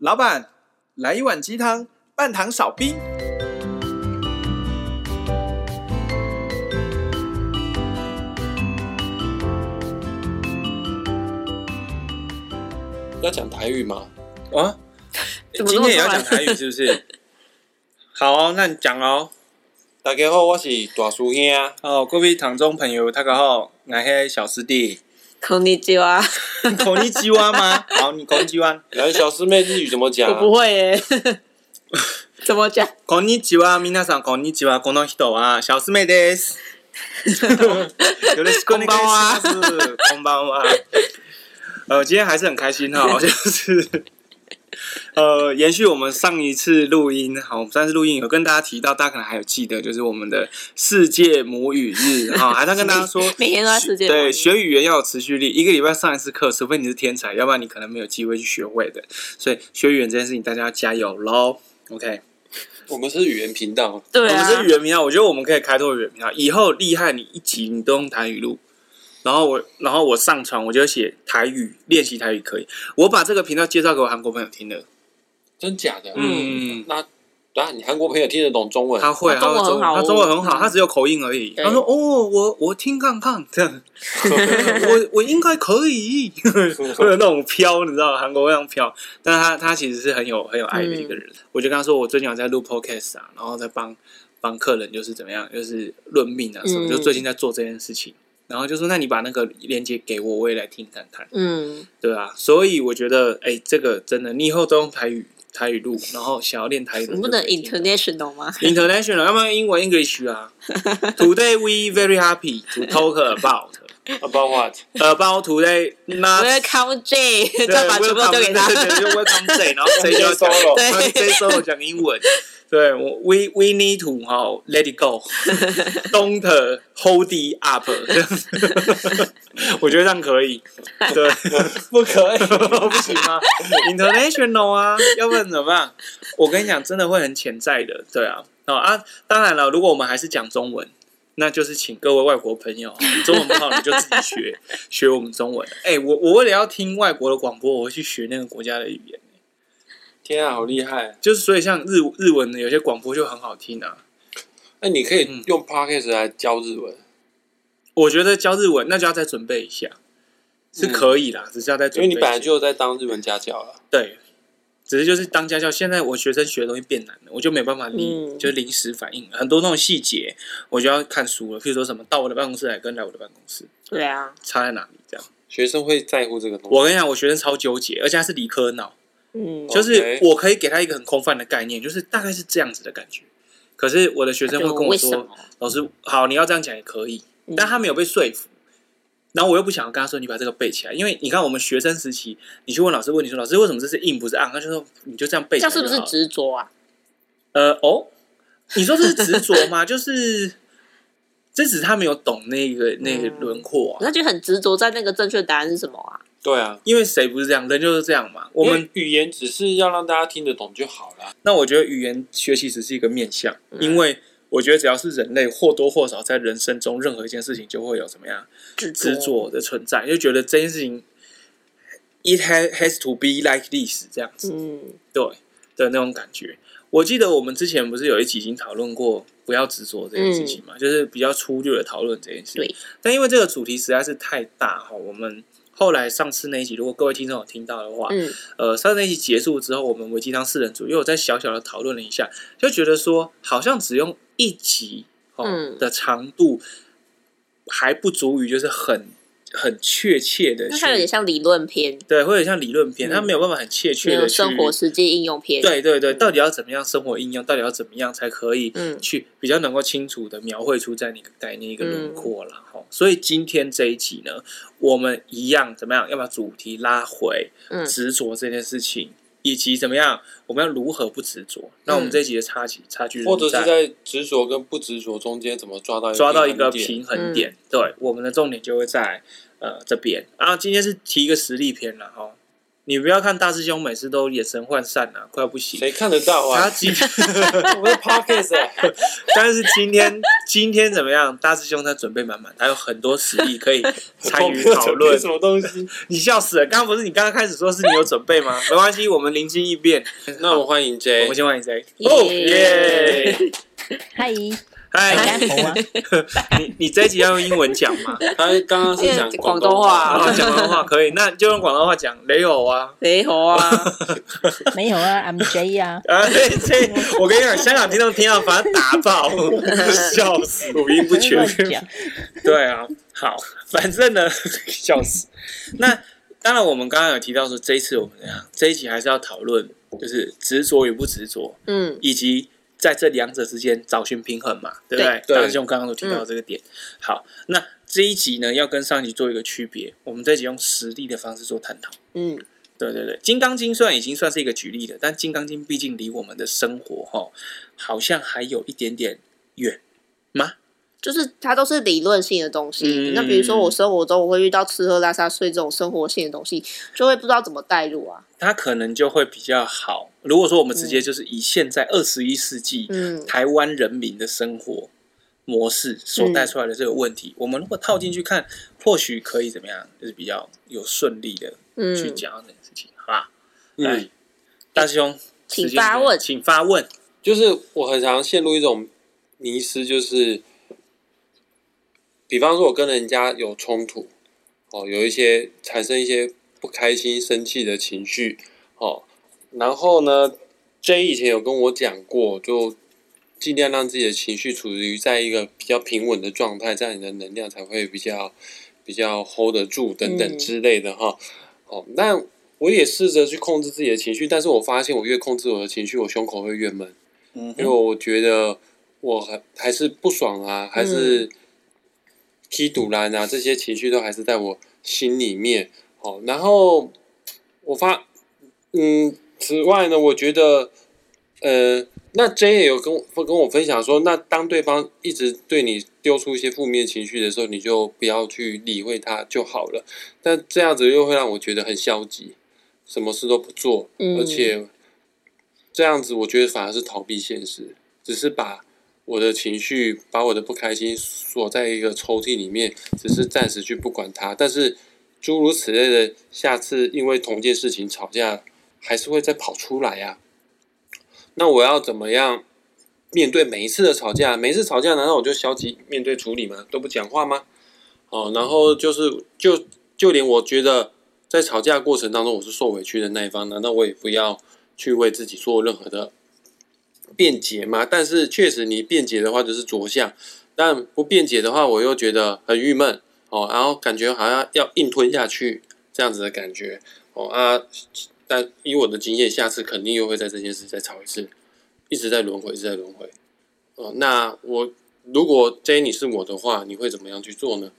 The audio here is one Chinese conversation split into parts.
老板，来一碗鸡汤，半糖少冰。要讲台语吗？啊，今天也要讲台语是不是？好哦，那你讲哦。大家好，我是大叔兄。哦，各位堂中朋友，大家好，我是小师弟。こんにちは。こんにちは吗？好，你こんにちは。来，小师妹日语怎么讲？我不会耶。怎么讲？こんにちは，皆さんこんにちは。この人は小师妹です。有人こんばんは。こんばんは。呃，今天还是很开心哈，就是。 呃，延续我们上一次录音，好，我们上次录音有跟大家提到，大家可能还有记得，就是我们的世界母语日，哈，还在跟大家说，每天都在世界对学语言要有持续力，一个礼拜上一次课，除非你是天才，要不然你可能没有机会去学会的。所以学语言这件事情，大家要加油喽，OK。我们是语言频道，对啊，我们是语言频道，我觉得我们可以开拓语言频道，以后厉害，你一集你都用台语录。然后我，然后我上传，我就写台语练习台语可以。我把这个频道介绍给我韩国朋友听的，真假的？嗯，那那你韩国朋友听得懂中文？他会，他中文他中文很好，他只有口音而已。他说：“哦，我我听看看，这样，我我应该可以。”会有那种飘，你知道，韩国那样飘。但是他他其实是很有很有爱的一个人。我就跟他说，我最近有在录 podcast 啊，然后在帮帮客人，就是怎么样，就是论命啊什么，就最近在做这件事情。然后就说：“那你把那个链接给我，我也来听看看。”嗯，对啊。所以我觉得，哎，这个真的，你以后都用台语台语录，然后想要练台语，你不能 international 吗？international，要不然英文 English 啊。Today we very happy to talk about about what about today. Welcome J，再把直播交给他。就 Welcome J，然后 J 就 solo，对，J solo 讲英文。对，我 we we need to 哈 let it go，don't hold it up。我觉得这样可以，对，不可以，不行吗？International 啊，要不然怎么办？我跟你讲，真的会很潜在的，对啊，哦啊，当然了，如果我们还是讲中文，那就是请各位外国朋友，你中文不好你就自己学学我们中文。哎，我我为了要听外国的广播，我会去学那个国家的语言。天啊，好厉害！就是所以，像日日文的有些广播就很好听啊。那你可以用 Podcast 来教日文。我觉得教日文那就要再准备一下，是可以啦，只是要再准备。因为你本来就在当日文家教了。对，只是就是当家教。现在我学生学的东西变难了，我就没办法临，就临时反应很多那种细节，我就要看书了。譬如说什么到我的办公室来，跟来我的办公室。对啊，差在哪里？这样学生会在乎这个东西。我跟你讲，我学生超纠结，而且他是理科脑。嗯，就是我可以给他一个很空泛的概念，就是大概是这样子的感觉。可是我的学生会跟我说：“老师，好，你要这样讲也可以。”但他没有被说服。然后我又不想要跟他说：“你把这个背起来。”因为你看，我们学生时期，你去问老师问题说：“老师，为什么这是硬不是暗？”他就说：“你就这样背起来。”这是不是执着啊？呃，哦，你说这是执着吗？就是这只是他没有懂那个那个轮廓啊，他就很执着在那个正确答案是什么啊？对啊，因为谁不是这样？人就是这样嘛。我们语言只是要让大家听得懂就好了。那我觉得语言学习只是一个面向，嗯、因为我觉得只要是人类，或多或少在人生中任何一件事情就会有怎么样执着的存在，就觉得这件事情 it has has to be like this 这样子，嗯，对的那种感觉。我记得我们之前不是有一集已经讨论过不要执着这件事情嘛，嗯、就是比较粗略的讨论这件事情。对，但因为这个主题实在是太大哈，我们。后来上次那一集，如果各位听众有听到的话，嗯，呃，上次那一集结束之后，我们维基当四人组又在小小的讨论了一下，就觉得说，好像只用一集哦的长度还不足以，就是很。很确切的，它有点像理论篇，对，会有点像理论篇，它没有办法很确切的生活实际应用篇，对对对，到底要怎么样生活应用，到底要怎么样才可以嗯去比较能够清楚的描绘出在那个概念一个轮廓了哈。所以今天这一集呢，我们一样怎么样，要把主题拉回执着这件事情。以及怎么样，我们要如何不执着？那我们这一集的差距差距，或者是在执着跟不执着中间怎么抓到抓到一个平衡点？对，我们的重点就会在呃这边。啊，今天是提一个实例篇了哈。你不要看大师兄每次都眼神涣散啊，快要不行。谁看得到啊？他今天 我们是 Podcast，但是今天今天怎么样？大师兄他准备满满，他有很多实力可以参与讨论。什么东西？你笑死了！刚刚不是你刚刚开始说是你有准备吗？没关系，我们灵机一变。那我们欢迎 J，我们先欢迎 J。哦耶！嗨。嗨，你你这一集要用英文讲吗？他刚刚是讲广东话，讲广东话可以，那就用广东话讲。你好啊，你好啊，没有啊，I'm J 啊。啊，这这，我跟你讲，香港听众听到把他打爆，笑死，五音不全。对啊，好，反正呢，笑死。那当然，我们刚刚有提到说，这一次我们怎样？这一集还是要讨论，就是执着与不执着，嗯，以及。在这两者之间找寻平衡嘛，对不对？对大师兄刚刚都提到这个点。嗯、好，那这一集呢，要跟上一集做一个区别。我们这一集用实例的方式做探讨。嗯，对对对，《金刚经》虽然已经算是一个举例了，但《金刚经》毕竟离我们的生活哈，好像还有一点点远吗？就是它都是理论性的东西。嗯、那比如说我生活中我会遇到吃喝拉撒睡这种生活性的东西，就会不知道怎么带入啊。它可能就会比较好。如果说我们直接就是以现在二十一世纪、嗯、台湾人民的生活模式所带出来的这个问题，嗯、我们如果套进去看，或许可以怎么样？就是比较有顺利的去讲这件事情，嗯、好吧？来，嗯、大师兄，请发问，请发问。就是我很常陷入一种迷失，就是。比方说，我跟人家有冲突，哦，有一些产生一些不开心、生气的情绪，哦，然后呢，J 以前有跟我讲过，就尽量让自己的情绪处于在一个比较平稳的状态，这样你的能量才会比较比较 hold 得住等等之类的哈。哦，那我也试着去控制自己的情绪，但是我发现我越控制我的情绪，我胸口会越闷，嗯，因为我觉得我还还是不爽啊，还是。踢赌篮啊，这些情绪都还是在我心里面。好，然后我发，嗯，此外呢，我觉得，呃，那 J 也有跟我跟我分享说，那当对方一直对你丢出一些负面情绪的时候，你就不要去理会他就好了。但这样子又会让我觉得很消极，什么事都不做，嗯，而且这样子我觉得反而是逃避现实，只是把。我的情绪，把我的不开心锁在一个抽屉里面，只是暂时去不管它。但是诸如此类的，下次因为同件事情吵架，还是会再跑出来呀、那我要怎么样面对每一次的吵架？每一次吵架，难道我就消极面对处理吗？都不讲话吗？哦，然后就是就就连我觉得在吵架过程当中我是受委屈的那一方，难道我也不要去为自己做任何的？辩解嘛，但是确实你辩解的话就是着相，但不辩解的话，我又觉得很郁闷哦，然后感觉好像要硬吞下去这样子的感觉哦啊，但以我的经验，下次肯定又会在这件事再吵一次，一直在轮回，一直在轮回哦。那我如果 J 你是我的话，你会怎么样去做呢？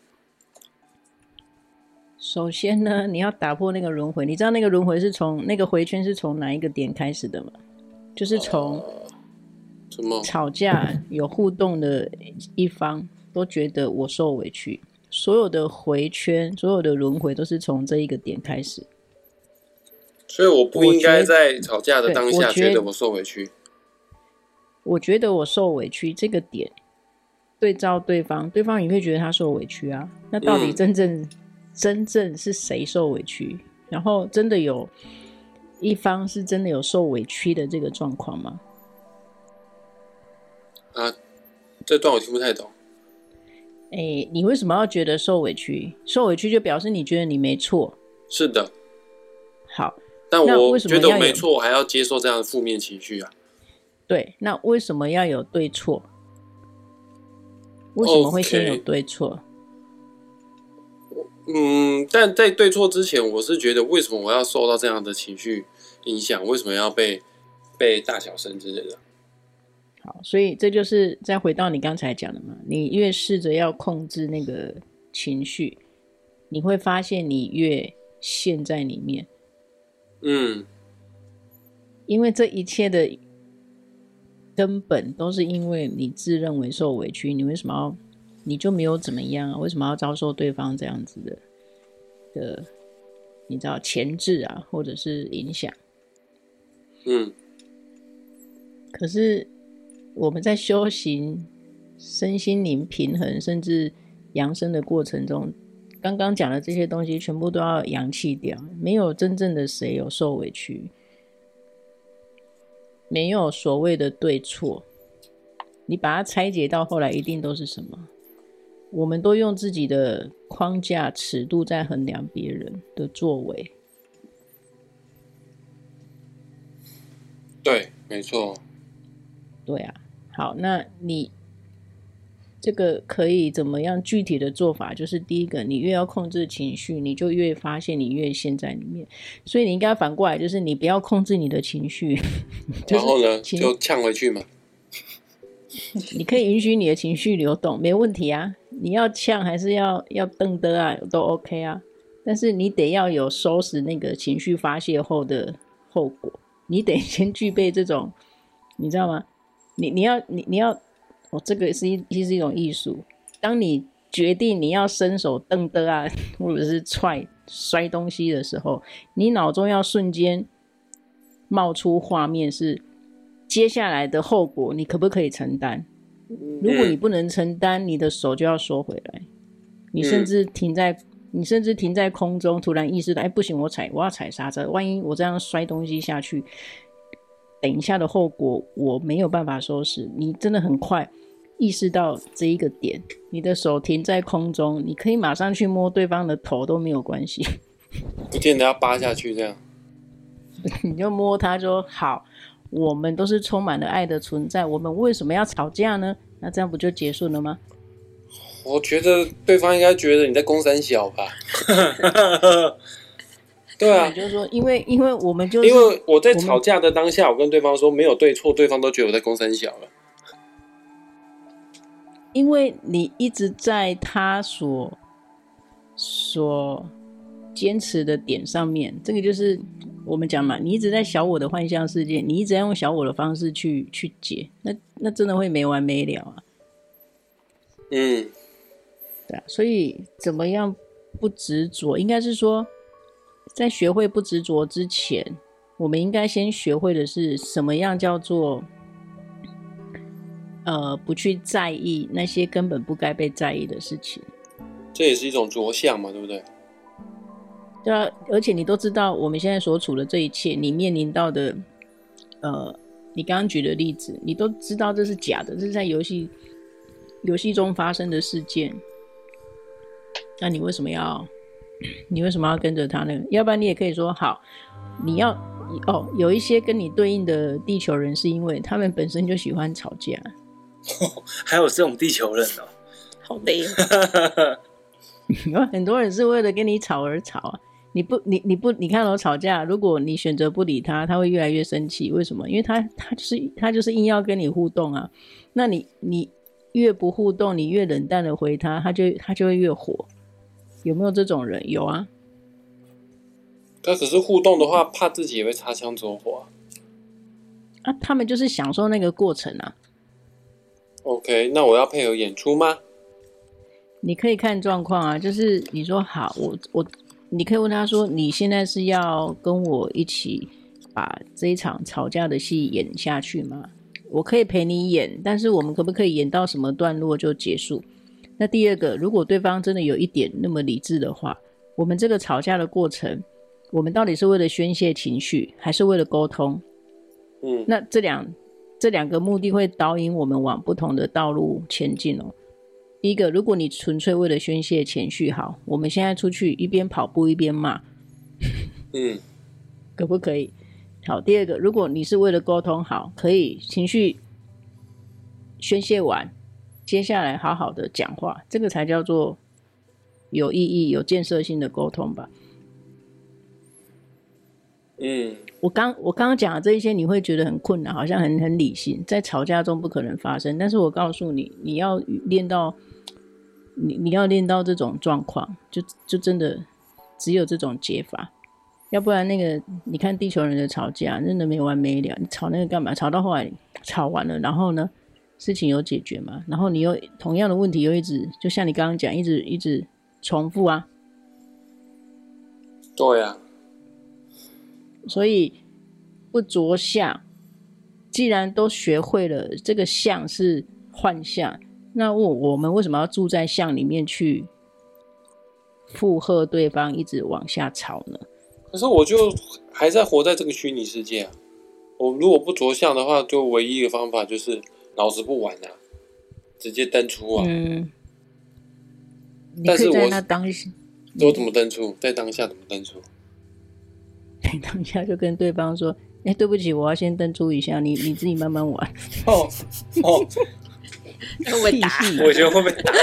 首先呢，你要打破那个轮回，你知道那个轮回是从那个回圈是从哪一个点开始的吗？就是从。呃吵架有互动的一方都觉得我受委屈，所有的回圈，所有的轮回都是从这一个点开始。所以我不应该在吵架的当下觉得我受委屈。我觉得我受委屈这个点对照对方，对方也会觉得他受委屈啊。那到底真正、嗯、真正是谁受委屈？然后真的有一方是真的有受委屈的这个状况吗？啊，这段我听不太懂。哎、欸，你为什么要觉得受委屈？受委屈就表示你觉得你没错。是的。好，但我觉得我没错，我还要接受这样的负面情绪啊。对，那为什么要有对错？为什么会先有对错？Okay. 嗯，但在对错之前，我是觉得为什么我要受到这样的情绪影响？为什么要被被大小声之类的？好，所以这就是再回到你刚才讲的嘛，你越试着要控制那个情绪，你会发现你越陷在里面。嗯，因为这一切的根本都是因为你自认为受委屈，你为什么要，你就没有怎么样啊？为什么要遭受对方这样子的的你知道前置啊，或者是影响。嗯。可是我们在修行身心灵平衡，甚至扬升的过程中，刚刚讲的这些东西全部都要扬弃掉，没有真正的谁有受委屈，没有所谓的对错。你把它拆解到后来，一定都是什么？我们都用自己的框架、尺度在衡量别人的作为。对，没错。对啊，好，那你这个可以怎么样具体的做法？就是第一个，你越要控制情绪，你就越发现你越陷在里面。所以你应该反过来，就是你不要控制你的情绪，然后呢，就呛回去嘛。你可以允许你的情绪流动，没问题啊。你要呛还是要要瞪的啊，都 OK 啊。但是你得要有收拾那个情绪发泄后的后果，你得先具备这种，你知道吗？你你要你你要，哦，这个是一是一种艺术。当你决定你要伸手蹬的啊，或者是踹摔东西的时候，你脑中要瞬间冒出画面是。接下来的后果，你可不可以承担？如果你不能承担，你的手就要缩回来。你甚至停在，你甚至停在空中，突然意识到，哎，不行，我踩，我要踩刹车。万一我这样摔东西下去，等一下的后果我没有办法收拾。你真的很快意识到这一个点，你的手停在空中，你可以马上去摸对方的头都没有关系，不见得要扒下去这样，你就摸他说好。我们都是充满了爱的存在，我们为什么要吵架呢？那这样不就结束了吗？我觉得对方应该觉得你在攻三小吧。对啊，就是说，因为因为我们就是因为我在吵架的当下，我跟对方说没有对错，对方都觉得我在攻三小了。因为你一直在他所所坚持的点上面，这个就是。我们讲嘛，你一直在小我的幻象世界，你一直在用小我的方式去去解，那那真的会没完没了啊。嗯，对啊，所以怎么样不执着？应该是说，在学会不执着之前，我们应该先学会的是什么样叫做，呃，不去在意那些根本不该被在意的事情。这也是一种着相嘛，对不对？对啊，而且你都知道，我们现在所处的这一切，你面临到的，呃，你刚刚举的例子，你都知道这是假的，这是在游戏游戏中发生的事件。那你为什么要，你为什么要跟着他呢？要不然你也可以说，好，你要哦，有一些跟你对应的地球人，是因为他们本身就喜欢吵架。哦，还有这种地球人哦，好累。有很多人是为了跟你吵而吵啊。你不，你你不，你看我吵架，如果你选择不理他，他会越来越生气。为什么？因为他他就是他就是硬要跟你互动啊。那你你越不互动，你越冷淡的回他，他就他就会越火。有没有这种人？有啊。他只是互动的话，怕自己也会擦枪走火啊。他们就是享受那个过程啊。OK，那我要配合演出吗？你可以看状况啊。就是你说好，我我。你可以问他说：“你现在是要跟我一起把这一场吵架的戏演下去吗？我可以陪你演，但是我们可不可以演到什么段落就结束？那第二个，如果对方真的有一点那么理智的话，我们这个吵架的过程，我们到底是为了宣泄情绪，还是为了沟通？嗯，那这两这两个目的会导引我们往不同的道路前进哦。”第一个，如果你纯粹为了宣泄情绪，好，我们现在出去一边跑步一边骂，嗯，可不可以？好，第二个，如果你是为了沟通，好，可以情绪宣泄完，接下来好好的讲话，这个才叫做有意义、有建设性的沟通吧。嗯，我刚我刚刚讲的这一些，你会觉得很困难，好像很很理性，在吵架中不可能发生。但是我告诉你，你要练到。你你要练到这种状况，就就真的只有这种解法，要不然那个你看地球人的吵架真的没完没了。你吵那个干嘛？吵到后来吵完了，然后呢，事情有解决吗？然后你又同样的问题又一直，就像你刚刚讲，一直一直重复啊。对啊，所以不着相。既然都学会了这个相是幻象，那我我们为什么要住在相里面去附和对方，一直往下吵呢？可是我就还在活在这个虚拟世界啊！我如果不着相的话，就唯一一个方法就是老子不玩了，啊，直接登出啊！嗯，但是在那当下，我怎么登出？在当下怎么登出？在当下就跟对方说。哎，对不起，我要先登出一下，你你自己慢慢玩。哦哦，会不会打？我觉得会不会打？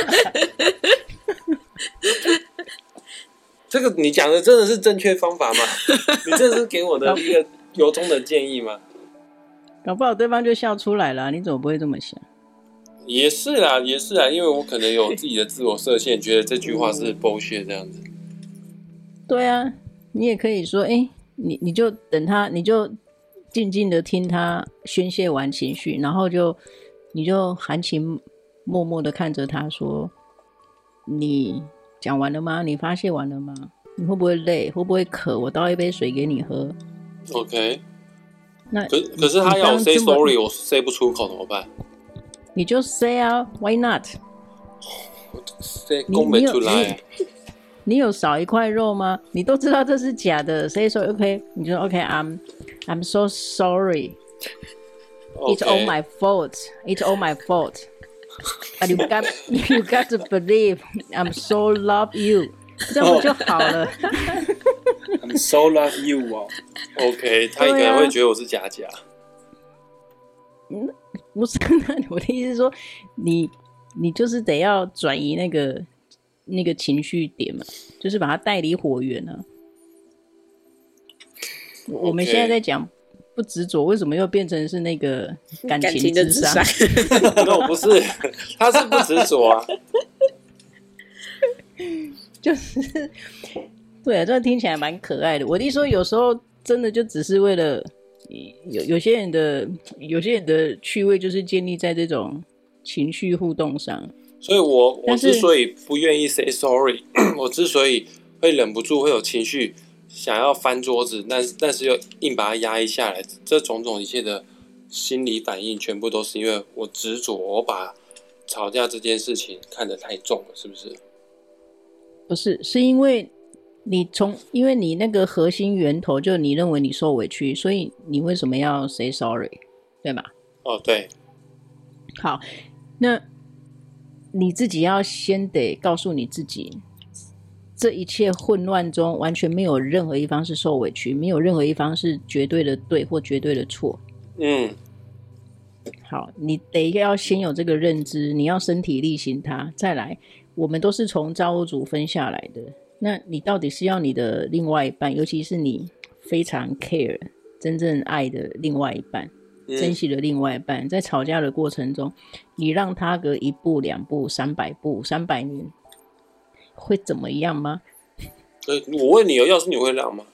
这个你讲的真的是正确方法吗？你这是给我的一个由衷的建议吗？搞不好对方就笑出来了，你怎么不会这么想？也是啦，也是啦，因为我可能有自己的自我设限，觉得这句话是 bullshit 这样子。对啊，你也可以说，哎，你你就等他，你就。静静的听他宣泄完情绪，然后就你就含情脉脉的看着他说：“你讲完了吗？你发泄完了吗？你会不会累？会不会渴？我倒一杯水给你喝。” OK。那可可是他要 say sorry，我 say 不出口怎么办？你就 say 啊，Why 来。你有少一块肉吗？你都知道这是假的，say so OK，你就说 OK，I'm I'm so sorry. Okay. It's all my fault. It's all my fault. But you got you got to believe I'm so love you，这样不就好了？I'm so love you 哦。OK，他可能会觉得我是假假。嗯，不是，那我的意思是说，你你就是得要转移那个。那个情绪点嘛，就是把它带离火源呢、啊。Okay. 我们现在在讲不执着，为什么又变成是那个 感情的咨商？不，不是，他是不执着啊。就是，对啊，这听起来蛮可爱的。我弟说，有时候真的就只是为了有有些人的有些人的趣味，就是建立在这种情绪互动上。所以我我之所以不愿意 say sorry，我之所以会忍不住会有情绪，想要翻桌子，但但是又硬把它压抑下来，这种种一切的心理反应，全部都是因为我执着，我把吵架这件事情看得太重了，是不是？不是，是因为你从因为你那个核心源头，就你认为你受委屈，所以你为什么要 say sorry，对吗？哦，对。好，那。你自己要先得告诉你自己，这一切混乱中完全没有任何一方是受委屈，没有任何一方是绝对的对或绝对的错。嗯，好，你得要先有这个认知，你要身体力行它。再来，我们都是从造物主分下来的，那你到底是要你的另外一半，尤其是你非常 care、真正爱的另外一半。珍惜的另外一半，在吵架的过程中，你让他隔一步、两步、三百步、三百年，会怎么样吗？欸，我问你哦，要是你会让吗？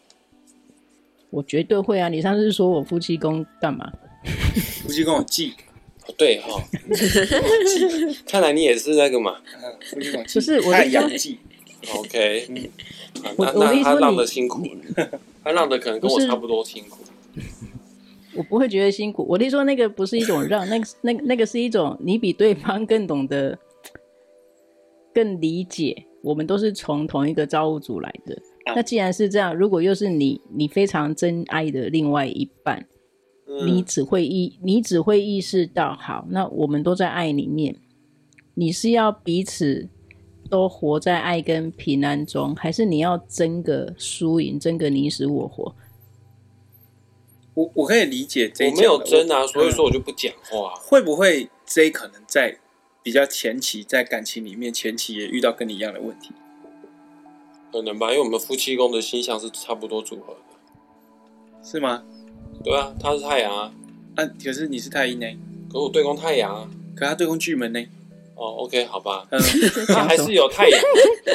我绝对会啊！你上次说我夫妻宫干嘛？夫妻宫我忌，对哈。看来你也是那个嘛。夫妻宫不是我太阳忌。OK，那那他让的辛苦，他让的可能跟我差不多辛苦。我不会觉得辛苦。我听说那个不是一种让，那个、那那个是一种你比对方更懂得、更理解。我们都是从同一个造物主来的。那既然是这样，如果又是你，你非常珍爱的另外一半，嗯、你只会意，你只会意识到，好，那我们都在爱里面。你是要彼此都活在爱跟平安中，还是你要争个输赢，争个你死我活？我我可以理解我没有争啊，所以说我就不讲话。会不会 J 可能在比较前期在感情里面前期也遇到跟你一样的问题？可能吧，因为我们夫妻宫的星象是差不多组合的，是吗？对啊，他是太阳啊，啊，可是你是太阴呢？可是我对宫太阳啊，可他对宫巨门呢？哦，OK，好吧，嗯，他 还是有太阳，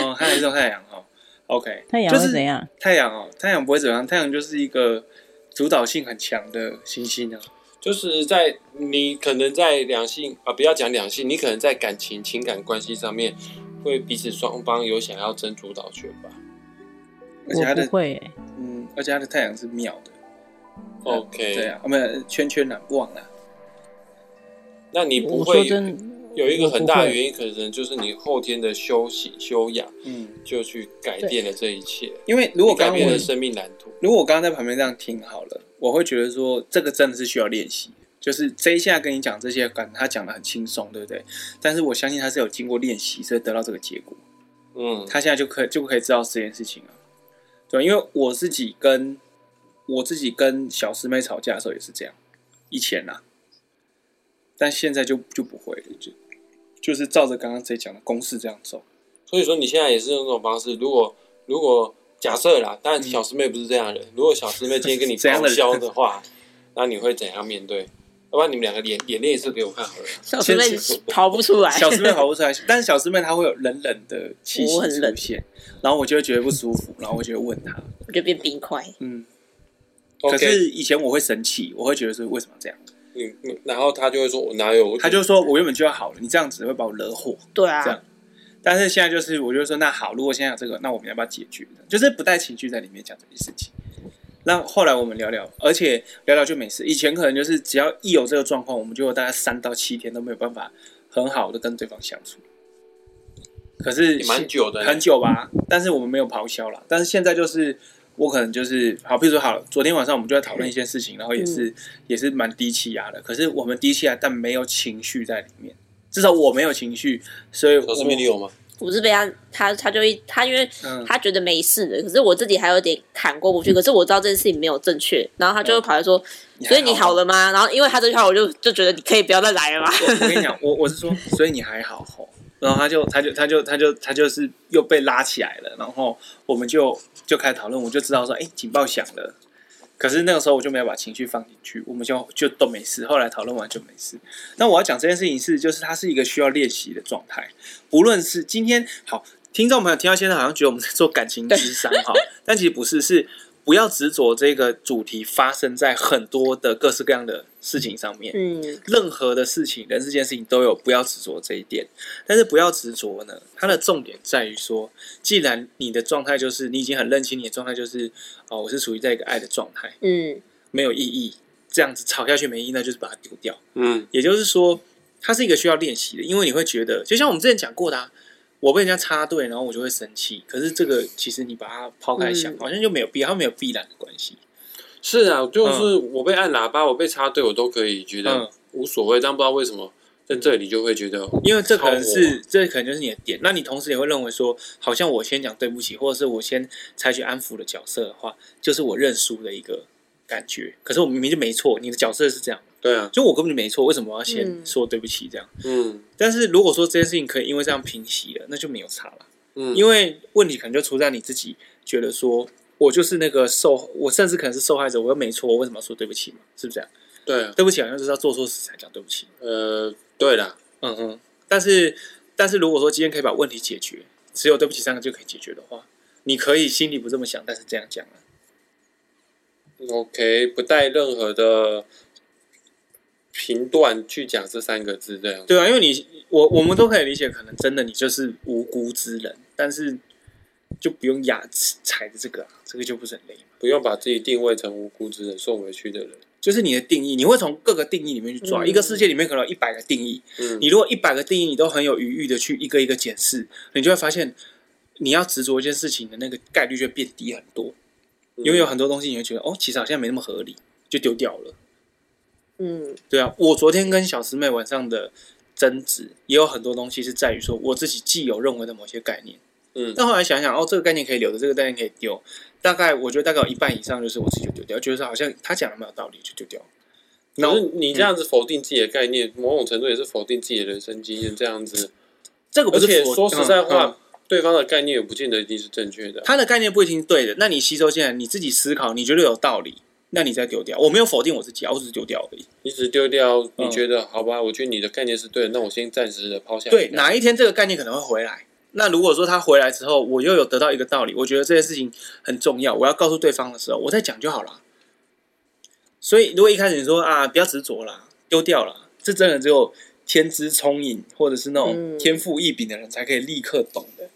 哦，他还是有太阳哦，OK，太阳是怎样？太阳哦，太阳不会怎样，太阳就是一个。主导性很强的行星啊，就是在你可能在两性啊，不要讲两性，你可能在感情、情感关系上面，会彼此双方有想要争主导权吧。而且他的会、欸，嗯，而且他的太阳是秒的，OK，对啊，我们圈圈难忘了。那你不会有一个很大的原因，可能就是你后天的休息修养，嗯，就去改变了这一切。因为如果刚刚改变了生命蓝图，如果我刚刚在旁边这样听好了，我会觉得说这个真的是需要练习。就是这一下跟你讲这些，感他讲的很轻松，对不对？但是我相信他是有经过练习，所以得到这个结果。嗯，他现在就可以就可以知道这件事情了。对，因为我自己跟我自己跟小师妹吵架的时候也是这样，以前呐、啊，但现在就就不会了，就就是照着刚刚这讲的公式这样走。所以说你现在也是用这种方式。如果如果假设啦，但小师妹不是这样的人，嗯、如果小师妹今天跟你 咆哮的话，那你会怎样面对？要不然你们两个演演练一次给我看好了。小师妹跑不出来，小师妹跑不出来，但是小师妹她会有冷冷的气息出现，然后我就会觉得不舒服，然后我就会问她，我就变冰块。嗯，可是以前我会生气，我会觉得说为什么这样？然后他就会说我哪有？他就说我原本就要好了，你这样子会把我惹火。对啊，这样。但是现在就是，我就说那好，如果现在有这个，那我们要不要解决？就是不带情绪在里面讲这件事情。那后来我们聊聊，而且聊聊就没事。以前可能就是只要一有这个状况，我们就有大概三到七天都没有办法很好的跟对方相处。可是蛮久的，很久吧。但是我们没有咆哮了。但是现在就是我可能就是好，比如说好，昨天晚上我们就在讨论一件事情，然后也是、嗯、也是蛮低气压的。可是我们低气压，但没有情绪在里面。至少我没有情绪，所以我这边你有吗？我是被他，他他就会他因为他觉得没事的，可是我自己还有点坎过不去。可是我知道这件事情没有正确，然后他就会跑来说：“所以你好了吗？”然后因为他这句话，我就就觉得你可以不要再来了嘛。我跟你讲，我我是说，所以你还好吼。然后他就他就他就他就他就是又被拉起来了，然后我们就就开始讨论，我就知道说，哎，警报响了。可是那个时候我就没有把情绪放进去，我们就就都没事。后来讨论完就没事。那我要讲这件事情是，就是它是一个需要练习的状态。不论是今天好，听众朋友听到现在好像觉得我们在做感情智商哈，但其实不是，是。不要执着这个主题发生在很多的各式各样的事情上面。嗯，任何的事情，人世间事情都有不要执着这一点。但是不要执着呢，它的重点在于说，既然你的状态就是你已经很认清你的状态就是哦，我是处于在一个爱的状态，嗯，没有意义，这样子吵下去没意义，那就是把它丢掉。嗯，也就是说，它是一个需要练习的，因为你会觉得，就像我们之前讲过的啊。我被人家插队，然后我就会生气。可是这个其实你把它抛开想，嗯、好像就没有必要，它没有必然的关系。是啊，就是我被按喇叭，嗯、我被插队，我都可以觉得无所谓。但不知道为什么在这里就会觉得，因为这可能是这可能就是你的点。那你同时也会认为说，好像我先讲对不起，或者是我先采取安抚的角色的话，就是我认输的一个感觉。可是我明明就没错，你的角色是这样。对啊，就我根本就没错，为什么我要先说对不起？这样，嗯，但是如果说这件事情可以因为这样平息了，那就没有差了，嗯，因为问题可能就出在你自己觉得说，我就是那个受，我甚至可能是受害者，我又没错，我为什么要说对不起嘛？是不是这样？对啊，对不起好像就是要做错事才讲对不起，呃，对的，嗯哼，但是但是如果说今天可以把问题解决，只有对不起三个就可以解决的话，你可以心里不这么想，但是这样讲啊，OK，不带任何的。评断去讲这三个字，这样对啊，因为你我我们都可以理解，可能真的你就是无辜之人，但是就不用压踩着这个，这个就不是很累，不用把自己定位成无辜之人，送回去的人，就是你的定义，你会从各个定义里面去抓，嗯、一个世界里面可能有一百个定义，嗯，你如果一百个定义你都很有余裕的去一个一个检视，你就会发现你要执着一件事情的那个概率就变低很多，嗯、因为有很多东西你会觉得哦，其实好像没那么合理，就丢掉了。嗯，对啊，我昨天跟小师妹晚上的争执也有很多东西是在于说我自己既有认为的某些概念，嗯，但后来想想哦，这个概念可以留着，这个概念可以丢，大概我觉得大概有一半以上就是我自己就丢掉，觉得说好像他讲的没有道理就丢掉。然后你这样子否定自己的概念，嗯、某种程度也是否定自己的人生经验，这样子，这个不是而且说实在话，嗯嗯、对方的概念也不见得一定是正确的，他的概念不一定是对的，那你吸收进来，你自己思考，你觉得有道理。那你再丢掉，我没有否定我自己啊，我只是丢掉而已。你只是丢掉，你觉得、嗯、好吧？我觉得你的概念是对的，那我先暂时的抛下。对，哪一天这个概念可能会回来？那如果说他回来之后，我又有得到一个道理，我觉得这件事情很重要，我要告诉对方的时候，我再讲就好了。所以，如果一开始你说啊，不要执着啦，丢掉了，这真的只有天资聪颖或者是那种天赋异禀的人才可以立刻懂的。嗯、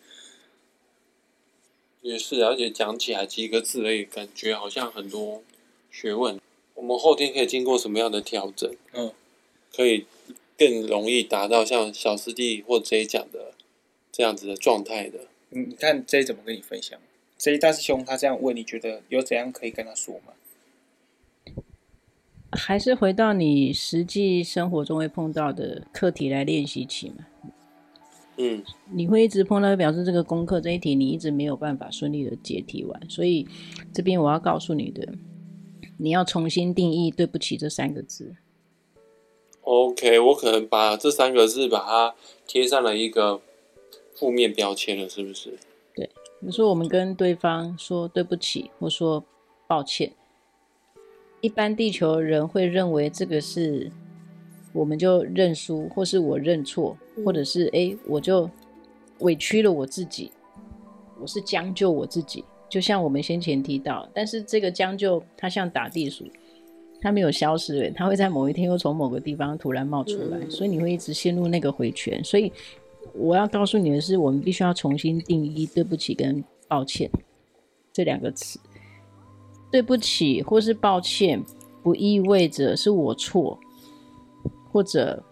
也是，而且讲起来几个字而已，感觉好像很多。学问，我们后天可以经过什么样的调整？嗯，可以更容易达到像小师弟或 J 讲的这样子的状态的。嗯，你看 J 怎么跟你分享？J 大师兄他这样问，你觉得有怎样可以跟他说吗？还是回到你实际生活中会碰到的课题来练习起嘛？嗯，你会一直碰到，表示这个功课这一题你一直没有办法顺利的解题完。所以这边我要告诉你的，你要重新定义“对不起”这三个字。OK，我可能把这三个字把它贴上了一个负面标签了，是不是？对，比如说我们跟对方说对不起，或说抱歉。一般地球人会认为这个是，我们就认输，或是我认错，或者是哎，我就委屈了我自己，我是将就我自己。就像我们先前提到，但是这个将就，它像打地鼠，它没有消失，它会在某一天又从某个地方突然冒出来，所以你会一直陷入那个回圈。所以我要告诉你的是，我们必须要重新定义“对不起”跟“抱歉”这两个词。对不起，或是抱歉，不意味着是我错，或者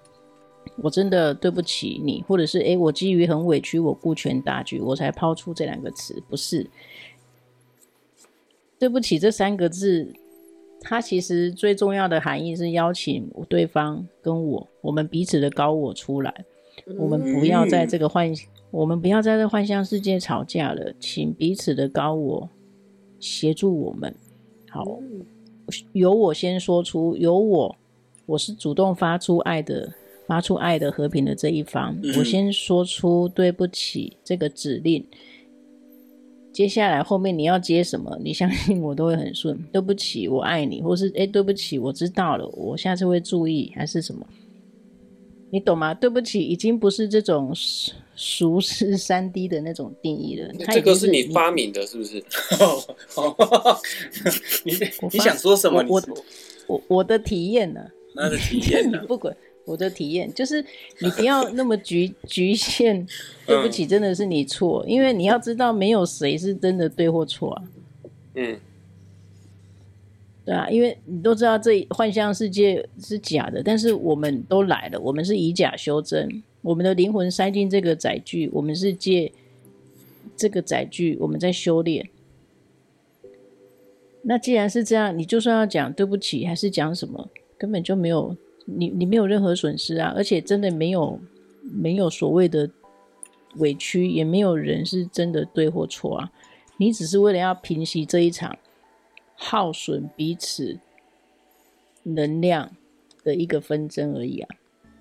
我真的对不起你，或者是诶，我基于很委屈，我顾全大局，我才抛出这两个词，不是。对不起这三个字，它其实最重要的含义是邀请对方跟我，我们彼此的高我出来，我们不要在这个幻，我们不要在这幻象世界吵架了，请彼此的高我协助我们。好，由我先说出，由我，我是主动发出爱的，发出爱的和平的这一方，嗯、我先说出对不起这个指令。接下来后面你要接什么？你相信我都会很顺。对不起，我爱你，或是诶，对不起，我知道了，我下次会注意，还是什么？你懂吗？对不起，已经不是这种。熟识三 D 的那种定义了，这个是你发明的，是不是？你你想说什么？我我我的体验呢？那的体验呢？不管我的体验，就是你不要那么局局限。对不起，真的是你错，因为你要知道，没有谁是真的对或错啊。嗯，对啊，因为你都知道这幻象世界是假的，但是我们都来了，我们是以假修真。我们的灵魂塞进这个载具，我们是借这个载具，我们在修炼。那既然是这样，你就算要讲对不起，还是讲什么，根本就没有你，你没有任何损失啊！而且真的没有没有所谓的委屈，也没有人是真的对或错啊！你只是为了要平息这一场耗损彼此能量的一个纷争而已啊！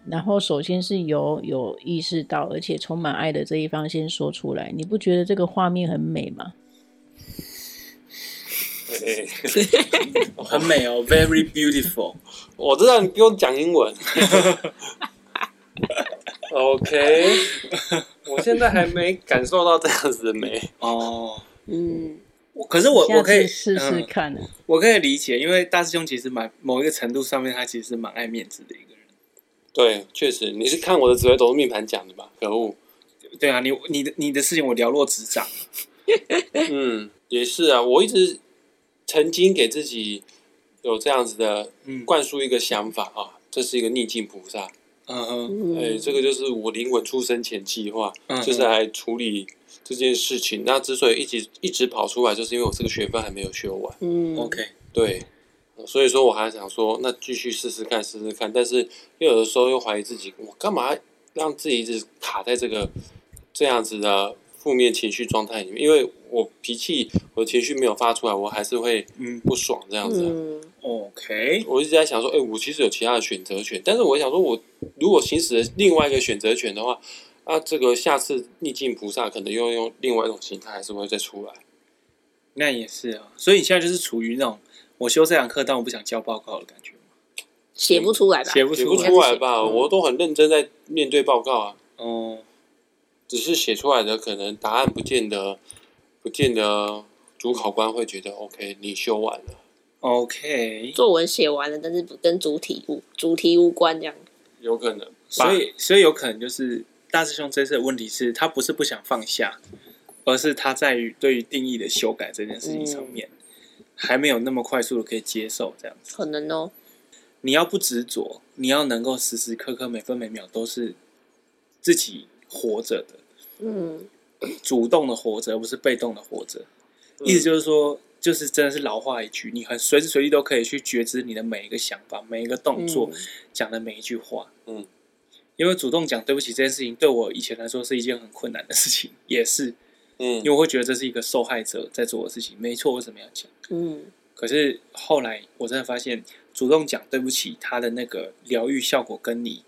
然后，首先是有有意识到，而且充满爱的这一方先说出来，你不觉得这个画面很美吗？很美哦，very beautiful。我知道你不用讲英文。OK，我现在还没感受到这样子的美哦。嗯，可是我我可以试试看、嗯，我可以理解，因为大师兄其实蛮某一个程度上面，他其实是蛮爱面子的一个。对，确实，你是看我的紫微斗数命盘讲的吧？可恶！对啊，你你的你的事情我了若指掌。嗯，也是啊，我一直曾经给自己有这样子的灌输一个想法、嗯、啊，这是一个逆境菩萨。嗯嗯。哎，这个就是我灵魂出生前计划，嗯、就是来处理这件事情。那之所以一直一直跑出来，就是因为我这个学分还没有修完。嗯，OK，对。所以说，我还想说，那继续试试看，试试看。但是，又有的时候又怀疑自己，我干嘛让自己一直卡在这个这样子的负面情绪状态里面？因为我脾气，我的情绪没有发出来，我还是会不爽这样子。嗯，OK。我一直在想说，哎，我其实有其他的选择权，但是我想说，我如果行使了另外一个选择权的话，那这个下次逆境菩萨可能又用另外一种形态，还是会再出来。那也是啊，所以你现在就是处于那种。我修这堂课，但我不想交报告的感觉，写不出来吧？写不出来吧？我都很认真在面对报告啊。哦、嗯，只是写出来的可能答案不见得，不见得主考官会觉得 OK，你修完了。OK，作文写完了，但是不跟主体无主题无关，这样有可能。所以，所以有可能就是大师兄这次的问题是他不是不想放下，而是他在于对于定义的修改这件事情上面。嗯还没有那么快速的可以接受这样子。可能哦。你要不执着，你要能够时时刻刻、每分每秒都是自己活着的。嗯。主动的活着，而不是被动的活着。意思就是说，就是真的是老话一句，你很随时随地都可以去觉知你的每一个想法、每一个动作、讲的每一句话。嗯。因为主动讲对不起这件事情，对我以前来说是一件很困难的事情，也是，嗯，因为我会觉得这是一个受害者在做的事情，没错，为什么要讲？嗯，可是后来我真的发现，主动讲对不起，他的那个疗愈效果跟你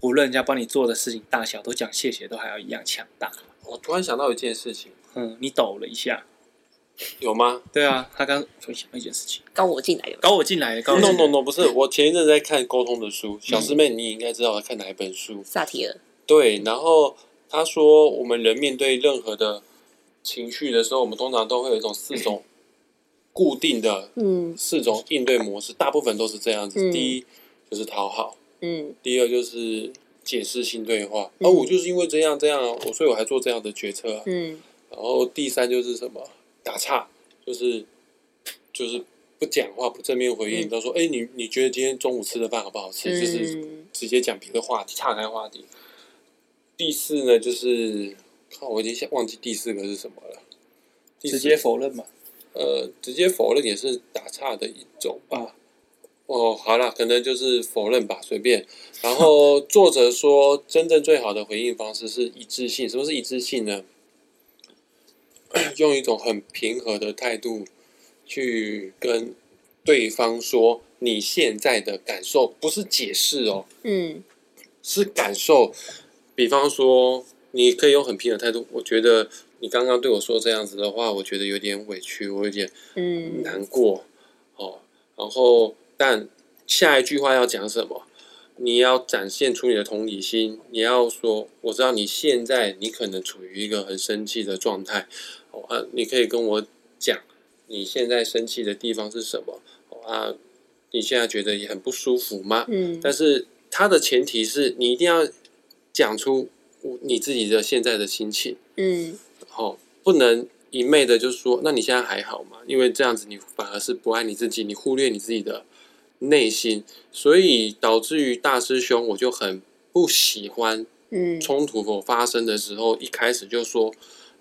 不论人家帮你做的事情大小都讲谢谢都还要一样强大。我突然想到一件事情，嗯，你抖了一下。有吗？对啊，他刚分享一件事情，高我进来的，高我进来的，高 no no no 不是，我前一阵在看沟通的书，小师妹你也应该知道我在看哪一本书，萨提尔。对，然后他说，我们人面对任何的情绪的时候，我们通常都会有一种四种 固定的，嗯，四种应对模式，大部分都是这样子。嗯、第一就是讨好，嗯，第二就是解释性对话，而、嗯啊、我就是因为这样这样，我所以我还做这样的决策、啊，嗯，然后第三就是什么？打岔就是就是不讲话，不正面回应，都、嗯、说：“哎、欸，你你觉得今天中午吃的饭好不好吃？”嗯、就是直接讲别的话题，岔开话题。第四呢，就是看我已经忘记第四个是什么了。直接否认嘛？呃，直接否认也是打岔的一种吧。哦，好了，可能就是否认吧，随便。然后 作者说，真正最好的回应方式是一致性。什么是一致性呢？用一种很平和的态度去跟对方说你现在的感受，不是解释哦，嗯，是感受。比方说，你可以用很平和的态度，我觉得你刚刚对我说这样子的话，我觉得有点委屈，我有点嗯难过哦。然后，但下一句话要讲什么？你要展现出你的同理心，你要说，我知道你现在你可能处于一个很生气的状态。啊，你可以跟我讲你现在生气的地方是什么？啊，你现在觉得也很不舒服吗？嗯，但是它的前提是你一定要讲出你自己的现在的心情。嗯，好，不能一昧的就说，那你现在还好吗？因为这样子你反而是不爱你自己，你忽略你自己的内心，所以导致于大师兄我就很不喜欢，嗯，冲突所发生的时候，一开始就说。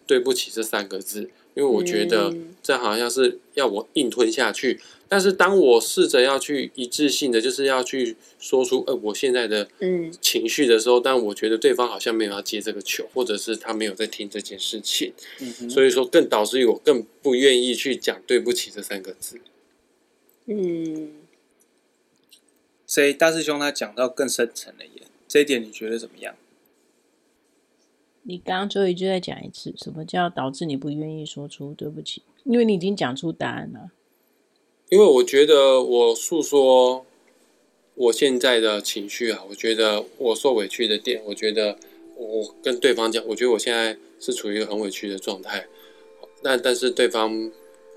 对不起这三个字，因为我觉得这好像是要我硬吞下去。嗯、但是当我试着要去一致性的，就是要去说出呃我现在的情绪的时候，嗯、但我觉得对方好像没有要接这个球，或者是他没有在听这件事情，嗯、哼所以说更导致于我更不愿意去讲对不起这三个字。嗯，所以大师兄他讲到更深层的耶，这一点你觉得怎么样？你刚刚最后一句再讲一次，什么叫导致你不愿意说出对不起？因为你已经讲出答案了。因为我觉得我诉说我现在的情绪啊，我觉得我受委屈的点，我觉得我跟对方讲，我觉得我现在是处于一个很委屈的状态。那但是对方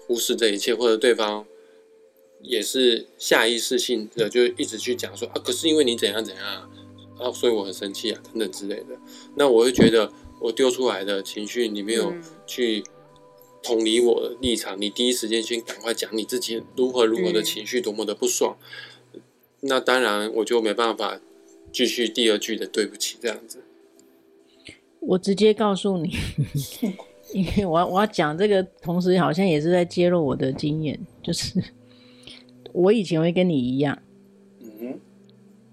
忽视这一切，或者对方也是下意识性的就一直去讲说啊，可是因为你怎样怎样。啊，所以我很生气啊，等等之类的。那我会觉得，我丢出来的情绪，你没有去同理我的立场，你第一时间先赶快讲你自己如何如何的情绪，多么的不爽。那当然，我就没办法继续第二句的对不起这样子。我直接告诉你，因为我要我要讲这个，同时好像也是在揭露我的经验，就是我以前会跟你一样。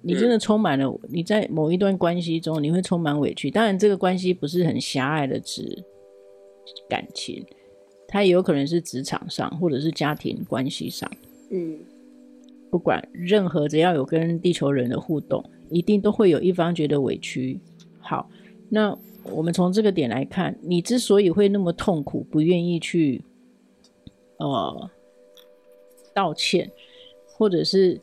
你真的充满了，你在某一段关系中，你会充满委屈。当然，这个关系不是很狭隘的指感情，它也有可能是职场上，或者是家庭关系上。嗯，不管任何只要有跟地球人的互动，一定都会有一方觉得委屈。好，那我们从这个点来看，你之所以会那么痛苦，不愿意去呃道歉，或者是。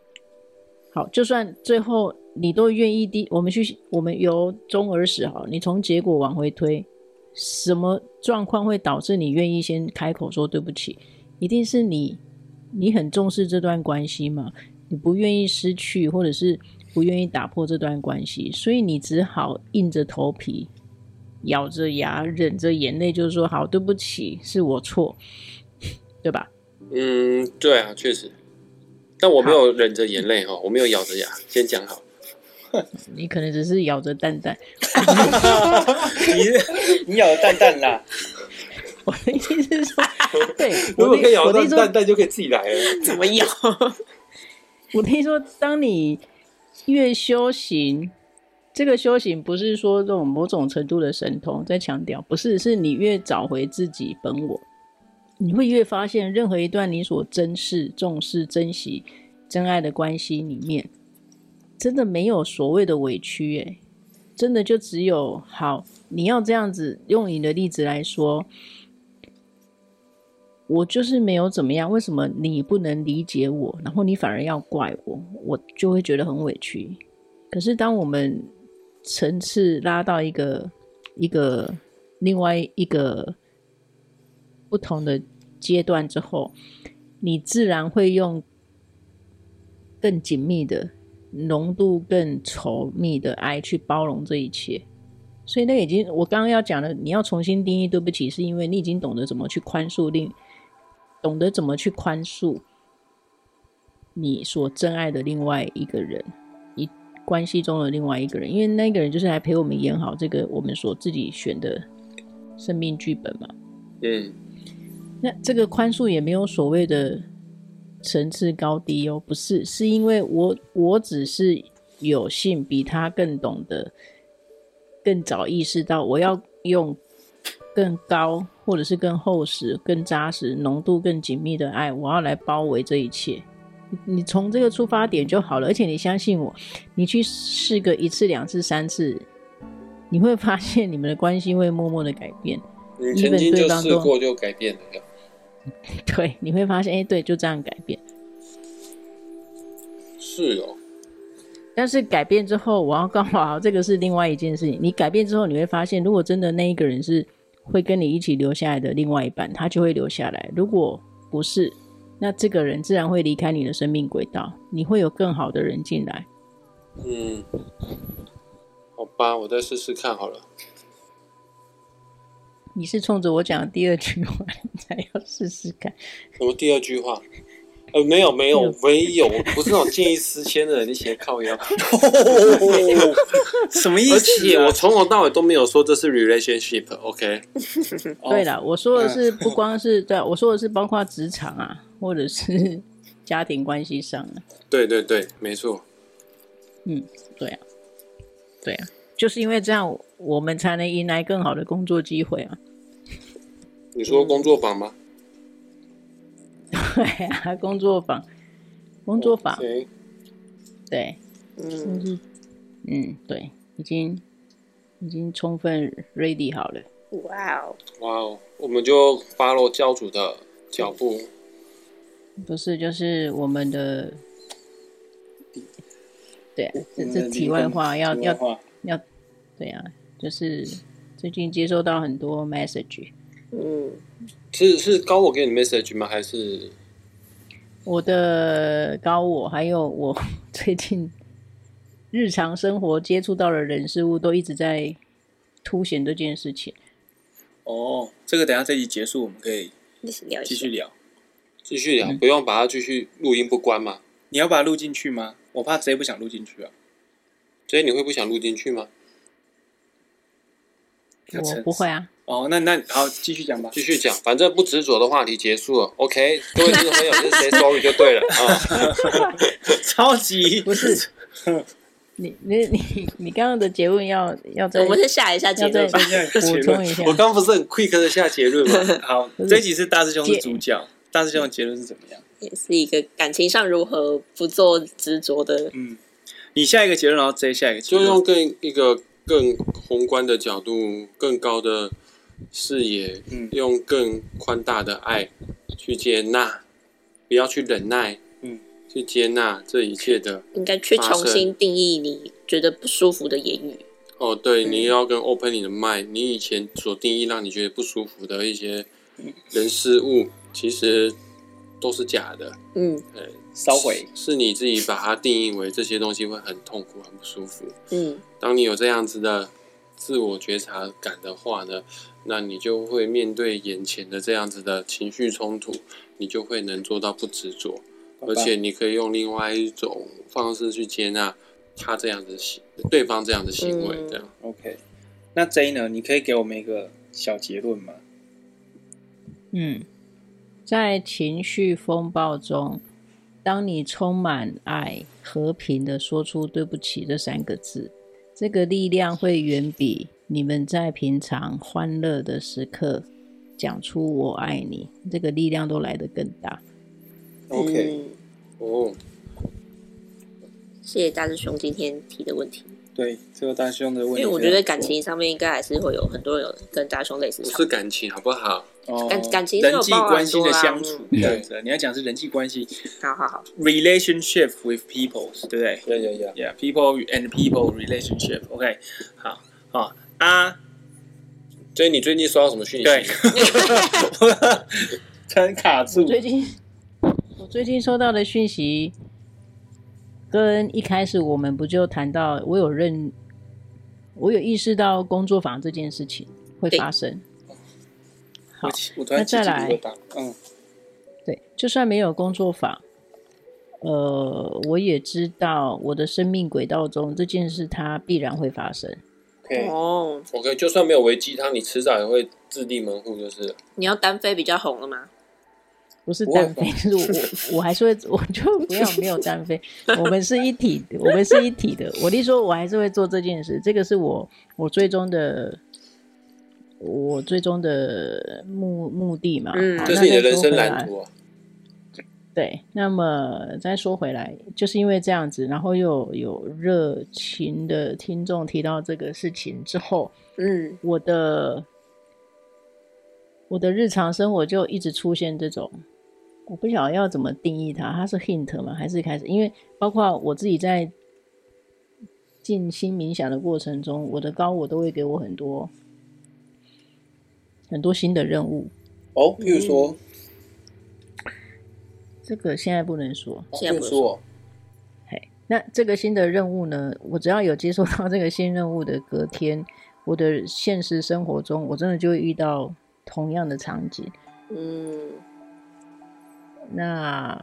好，就算最后你都愿意的，我们去，我们由终而始，好，你从结果往回推，什么状况会导致你愿意先开口说对不起？一定是你，你很重视这段关系嘛，你不愿意失去，或者是不愿意打破这段关系，所以你只好硬着头皮，咬着牙，忍着眼泪，就是说好，对不起，是我错，对吧？嗯，对啊，确实。但我没有忍着眼泪哈，我没有咬着牙，先讲好。你可能只是咬着蛋蛋。你你咬着蛋蛋啦。我的意思是说，对，如果可以咬着蛋蛋，就可以自己来了。怎么咬？我听说，当你越修行，这个修行不是说这种某种程度的神通，在强调，不是，是你越找回自己本我。你会越发现，任何一段你所珍视、重视、珍惜、真爱的关系里面，真的没有所谓的委屈，哎，真的就只有好。你要这样子用你的例子来说，我就是没有怎么样，为什么你不能理解我，然后你反而要怪我，我就会觉得很委屈。可是当我们层次拉到一个一个另外一个不同的。阶段之后，你自然会用更紧密的、浓度更稠密的爱去包容这一切。所以，那已经我刚刚要讲的，你要重新定义对不起，是因为你已经懂得怎么去宽恕，另懂得怎么去宽恕你所真爱的另外一个人，你关系中的另外一个人，因为那个人就是来陪我们演好这个我们所自己选的生命剧本嘛。嗯。那这个宽恕也没有所谓的层次高低哦，不是，是因为我我只是有幸比他更懂得，更早意识到我要用更高或者是更厚实、更扎实、浓度更紧密的爱，我要来包围这一切。你从这个出发点就好了，而且你相信我，你去试个一次、两次、三次，你会发现你们的关系会默默的改变。你曾经就试过就改变了。对，你会发现，哎、欸，对，就这样改变。是哦。但是改变之后，我要告诉好，这个是另外一件事情。你改变之后，你会发现，如果真的那一个人是会跟你一起留下来的另外一半，他就会留下来；如果不是，那这个人自然会离开你的生命轨道。你会有更好的人进来。嗯，好吧，我再试试看好了。你是冲着我讲的第二句话 才要试试看？什么第二句话？呃，没有没有没有，不是那种见异思迁的人，你写靠腰。什么意思？而且我从头到尾都没有说这是 relationship，OK？对了，我说的是不光是对，我说的是包括职场啊，或者是家庭关系上啊。对对对，没错。嗯，对啊，对啊。就是因为这样，我们才能迎来更好的工作机会啊！你说工作坊吗？对啊，工作坊，工作坊，Okay. 对，嗯嗯，对，已经已经充分 ready 好了。哇哦，哇哦，我们就 follow 教主的脚步。不是，就是我们的，对啊，这这题外话要要要。对呀、啊，就是最近接收到很多 message，嗯，是是高我给你 message 吗？还是我的高我？还有我 最近日常生活接触到的人事物，都一直在凸显这件事情。哦，这个等下这集结束，我们可以继续聊，继续聊，不用把它继续录音不关吗？你要把它录进去吗？我怕谁不想录进去啊？所以你会不想录进去吗？我不会啊。哦，那那好，继续讲吧。继续讲，反正不执着的话题结束了。OK，各位听众朋友，就是 say sorry 就对了啊。超级不是，你你你你刚刚的结论要要再，我们 先下一下结论，补充一下。我刚不是很 quick 的下结论吗？好，这一集是大师兄是主角，大师兄的结论是怎么样？也是一个感情上如何不做执着的。嗯，你下一个结论，然后再下一个结论，就用更一个。更宏观的角度，更高的视野，嗯，用更宽大的爱去接纳，不要去忍耐，嗯，去接纳这一切的，应该去重新定义你觉得不舒服的言语。哦，对，你要跟 open 你的 mind，你以前所定义让你觉得不舒服的一些人事物，其实都是假的，嗯，对。烧毁是你自己把它定义为这些东西会很痛苦、很不舒服。嗯，当你有这样子的自我觉察感的话呢，那你就会面对眼前的这样子的情绪冲突，你就会能做到不执着，而且你可以用另外一种方式去接纳他这样子行，对方这样的行为，这样。嗯、OK，那 J 呢？你可以给我们一个小结论吗？嗯，在情绪风暴中，当你充满爱、和平的说出“对不起”这三个字。这个力量会远比你们在平常欢乐的时刻讲出“我爱你”这个力量都来得更大。OK，哦，谢谢大师兄今天提的问题。对，这个大师兄的问题，因为我觉得感情上面应该还是会有很多人有跟大师兄类似。不是感情，好不好？哦，感感情人际关系的相处，对，你要讲是人际关系。好好好，relationship with people，对不对对对对 yeah yeah，yeah，people and people relationship。OK，好，好啊。所以你最近收到什么讯息？对，真卡住。最近我最近收到的讯息，跟一开始我们不就谈到，我有认，我有意识到工作坊这件事情会发生。好，那再来，嗯，对，就算没有工作坊，呃，我也知道我的生命轨道中这件事它必然会发生。哦，OK，就算没有危机，它你迟早也会自立门户，就是。你要单飞比较红了吗？不是单飞，就是我，我还是会，我就不要没有单飞，我们是一体，我们是一体的。我弟说，我还是会做这件事，这个是我我最终的。我最终的目目的嘛，嗯，这是你的人生蓝图啊。对，那么再说回来，就是因为这样子，然后又有热情的听众提到这个事情之后，嗯，我的我的日常生活就一直出现这种，我不晓得要怎么定义它，它是 hint 吗？还是开始？因为包括我自己在静心冥想的过程中，我的高我都会给我很多。很多新的任务哦，譬如说，嗯，这个现在不能说，现在不能说。嘿，那这个新的任务呢？我只要有接受到这个新任务的隔天，我的现实生活中，我真的就会遇到同样的场景。嗯，那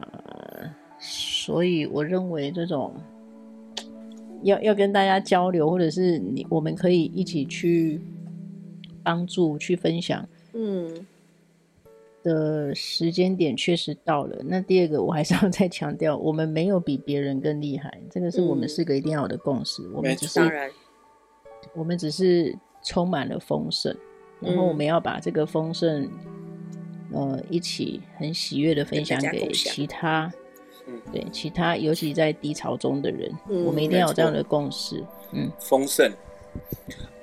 所以我认为这种要要跟大家交流，或者是你我们可以一起去。帮助去分享，嗯，的时间点确实到了。那第二个，我还是要 再强调，我们没有比别人更厉害，这个是我们四个一定要有的共识。嗯、我们只是，我们只是充满了丰盛，然后我们要把这个丰盛，呃，一起很喜悦的分享给其他，对其他，尤其在低潮中的人，嗯、我们一定要有这样的共识。嗯，丰盛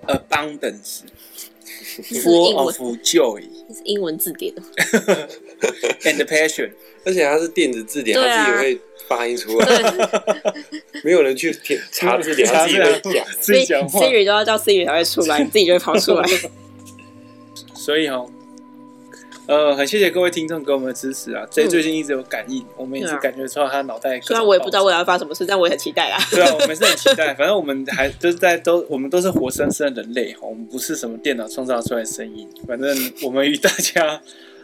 ，abundance。Full of joy，是英文字典，and passion，而且它是电子字典，它自己会发音出来，没有人去查字典，它自己会讲，自己讲话，Siri 都要叫 Siri 才会出来，自己就会跑出来，所以哦。呃，很谢谢各位听众给我们的支持啊！这最近一直有感应，我们也是感觉出来他脑袋。虽然我也不知道未来要发生什么事，但我也很期待啊。对啊，我们是很期待。反正我们还就是在都，我们都是活生生的人类，我们不是什么电脑创造出来的声音。反正我们与大家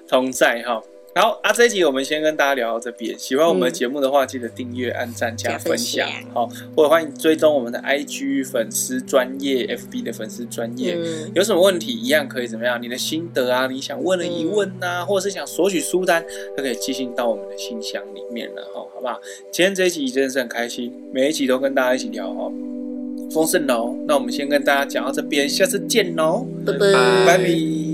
同在哈。好啊，这一集我们先跟大家聊到这边。喜欢我们的节目的话，记得订阅、按赞、加分享。好，或者欢迎追踪我们的 IG 粉丝专业、FB 的粉丝专页。有什么问题，一样可以怎么样？你的心得啊，你想问的疑问呐，或者是想索取书单，都可以寄信到我们的信箱里面了哈，好不好？今天这一集真的是很开心，每一集都跟大家一起聊哦，丰盛哦。那我们先跟大家讲到这边，下次见喽，拜拜，拜拜。